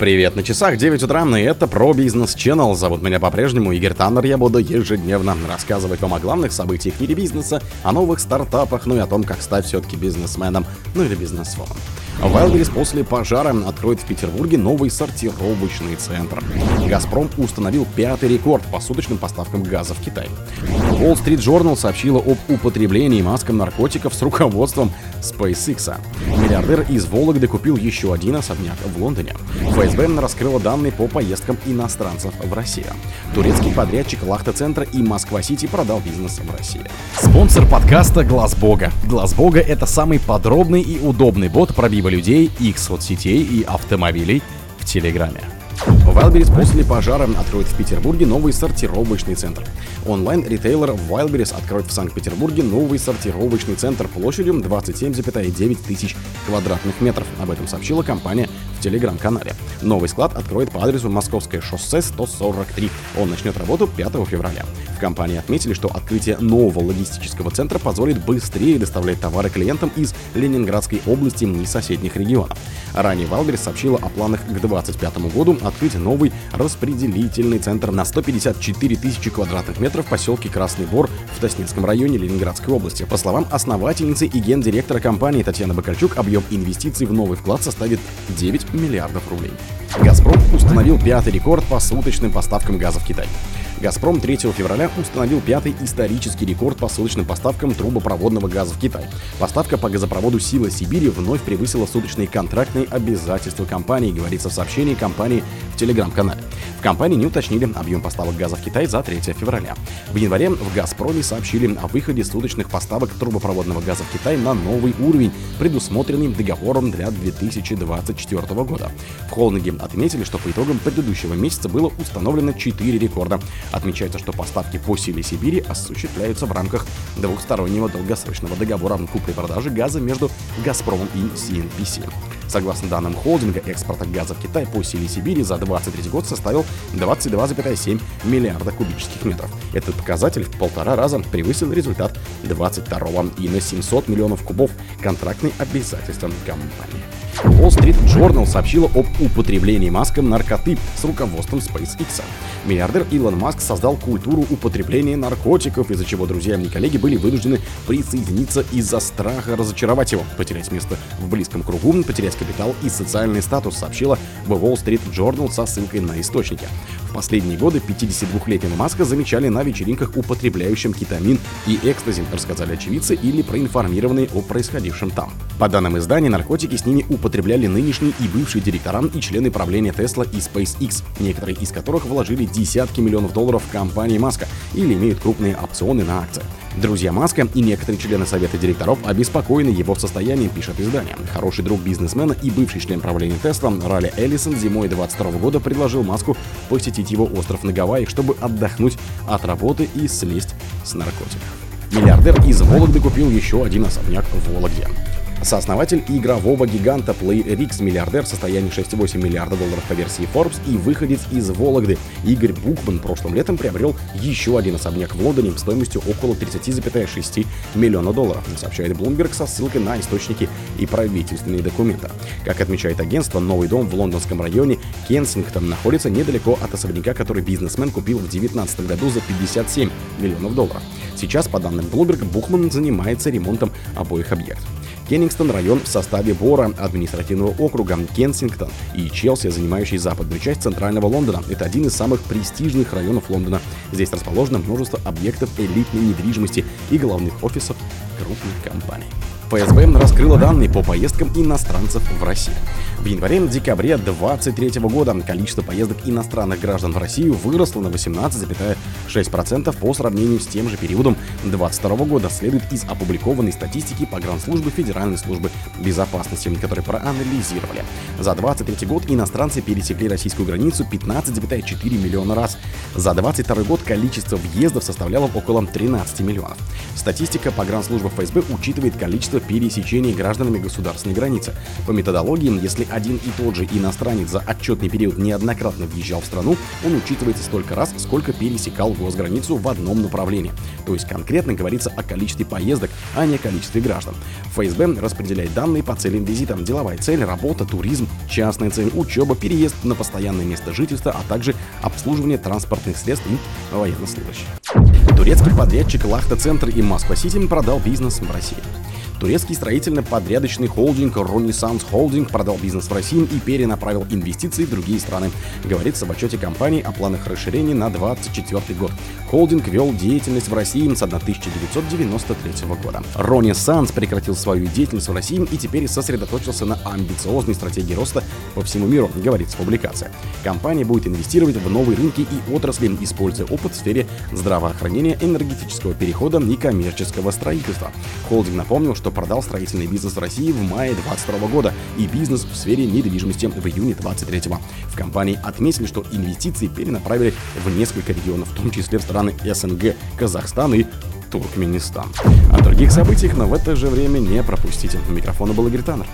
Привет, на часах 9 утра, и это про бизнес Channel. Зовут меня по-прежнему Игорь Таннер. Я буду ежедневно рассказывать вам о главных событиях в мире бизнеса, о новых стартапах, ну и о том, как стать все-таки бизнесменом, ну или бизнесвомом. Wildberries после пожара откроет в Петербурге новый сортировочный центр. «Газпром» установил пятый рекорд по суточным поставкам газа в Китай. Wall Street Journal сообщила об употреблении маском наркотиков с руководством SpaceX. Миллиардер из Вологды купил еще один особняк в Лондоне. ФСБ раскрыла данные по поездкам иностранцев в Россию. Турецкий подрядчик Лахта-центра и Москва-Сити продал бизнес в России. Спонсор подкаста Глаз Бога. Глаз Бога это самый подробный и удобный бот пробива людей, их соцсетей и автомобилей в Телеграме. Wildberries после пожара откроет в Петербурге новый сортировочный центр. Онлайн-ритейлер Wildberries откроет в Санкт-Петербурге новый сортировочный центр площадью 27,9 тысяч квадратных метров. Об этом сообщила компания в телеграм-канале. Новый склад откроет по адресу Московское шоссе 143. Он начнет работу 5 февраля. В компании отметили, что открытие нового логистического центра позволит быстрее доставлять товары клиентам из Ленинградской области и соседних регионов. Ранее Wildberries сообщила о планах к 2025 году открыть новый распределительный центр на 154 тысячи квадратных метров в поселке Красный Бор в Тоснецком районе Ленинградской области. По словам основательницы и гендиректора компании Татьяны Бакальчук, объем инвестиций в новый склад составит 9 миллиардов рублей. «Газпром» установил пятый рекорд по суточным поставкам газа в Китай. «Газпром» 3 февраля установил пятый исторический рекорд по суточным поставкам трубопроводного газа в Китай. Поставка по газопроводу «Сила Сибири» вновь превысила суточные контрактные обязательства компании, говорится в сообщении компании в телеграм-канале. В компании не уточнили объем поставок газа в Китай за 3 февраля. В январе в «Газпроме» сообщили о выходе суточных поставок трубопроводного газа в Китай на новый уровень, предусмотренный договором для 2024 года. В холдинге отметили, что по итогам предыдущего месяца было установлено 4 рекорда. Отмечается, что поставки по силе Сибири осуществляются в рамках двухстороннего долгосрочного договора купли-продажи газа между «Газпромом» и CNPC. Согласно данным холдинга, экспорт газа в Китай по силе Сибири за 2023 год составил 22,7 миллиарда кубических метров. Этот показатель в полтора раза превысил результат 22 и на 700 миллионов кубов контрактный обязательства компании. Wall Street Journal сообщила об употреблении маском наркоты с руководством SpaceX. Миллиардер Илон Маск создал культуру употребления наркотиков, из-за чего друзья и коллеги были вынуждены присоединиться из-за страха разочаровать его, потерять место в близком кругу, потерять капитал и социальный статус, сообщила в Wall Street Journal со ссылкой на источники. В последние годы 52-летнего Маска замечали на вечеринках, употребляющим кетамин и экстази, рассказали очевидцы или проинформированные о происходившем там. По данным издания, наркотики с ними употребляли нынешние и бывшие директора и члены правления Tesla и SpaceX, некоторые из которых вложили десятки миллионов долларов в компании Маска или имеют крупные опционы на акции. Друзья Маска и некоторые члены совета директоров обеспокоены его состоянием, пишет издание. Хороший друг бизнесмена и бывший член правления Тесла Ралли Эллисон зимой 22 года предложил Маску посетить его остров на Гавайях, чтобы отдохнуть от работы и слезть с наркотиков. Миллиардер из Вологды купил еще один особняк в Вологде. Сооснователь игрового гиганта PlayRix, миллиардер в состоянии 6,8 миллиарда долларов по версии Forbes и выходец из Вологды Игорь Букман прошлым летом приобрел еще один особняк в Лондоне стоимостью около 30,6 миллиона долларов, сообщает Bloomberg со ссылкой на источники и правительственные документы. Как отмечает агентство, новый дом в лондонском районе Кенсингтон находится недалеко от особняка, который бизнесмен купил в 2019 году за 57 миллионов долларов. Сейчас, по данным Bloomberg, Бухман занимается ремонтом обоих объектов. Кеннингстон – район в составе Бора, административного округа Кенсингтон и Челси, занимающий западную часть центрального Лондона. Это один из самых престижных районов Лондона. Здесь расположено множество объектов элитной недвижимости и главных офисов крупных компаний. ФСБ раскрыла данные по поездкам иностранцев в Россию. В январе-декабре 2023 года количество поездок иностранных граждан в Россию выросло на 18,6% по сравнению с тем же периодом 2022 года, следует из опубликованной статистики Погранслужбы Федеральной службы безопасности, которые проанализировали. За 2023 год иностранцы пересекли российскую границу 15,4 миллиона раз. За 2022 год количество въездов составляло около 13 миллионов. Статистика Погранслужбы ФСБ учитывает количество периода пересечения гражданами государственной границы. По методологии, если один и тот же иностранец за отчетный период неоднократно въезжал в страну, он учитывается столько раз, сколько пересекал госграницу в одном направлении. То есть конкретно говорится о количестве поездок, а не о количестве граждан. ФСБ распределяет данные по целям визита. Деловая цель, работа, туризм, частная цель, учеба, переезд на постоянное место жительства, а также обслуживание транспортных средств и военнослужащих. Турецкий подрядчик Лахта Центр и Москва-Сити продал бизнес в России. Турецкий строительно-подрядочный холдинг Renaissance Holding продал бизнес в России и перенаправил инвестиции в другие страны. Говорится в отчете компании о планах расширения на 2024 год. Холдинг вел деятельность в России с 1993 года. Renaissance прекратил свою деятельность в России и теперь сосредоточился на амбициозной стратегии роста по всему миру, говорится в публикации. Компания будет инвестировать в новые рынки и отрасли, используя опыт в сфере здравоохранения, энергетического перехода и коммерческого строительства. Холдинг напомнил, что продал строительный бизнес в России в мае 2022 года и бизнес в сфере недвижимости в июне 2023. В компании отметили, что инвестиции перенаправили в несколько регионов, в том числе в страны СНГ, Казахстан и Туркменистан. О других событиях, но в это же время не пропустите. У микрофона был Игорь Таннер.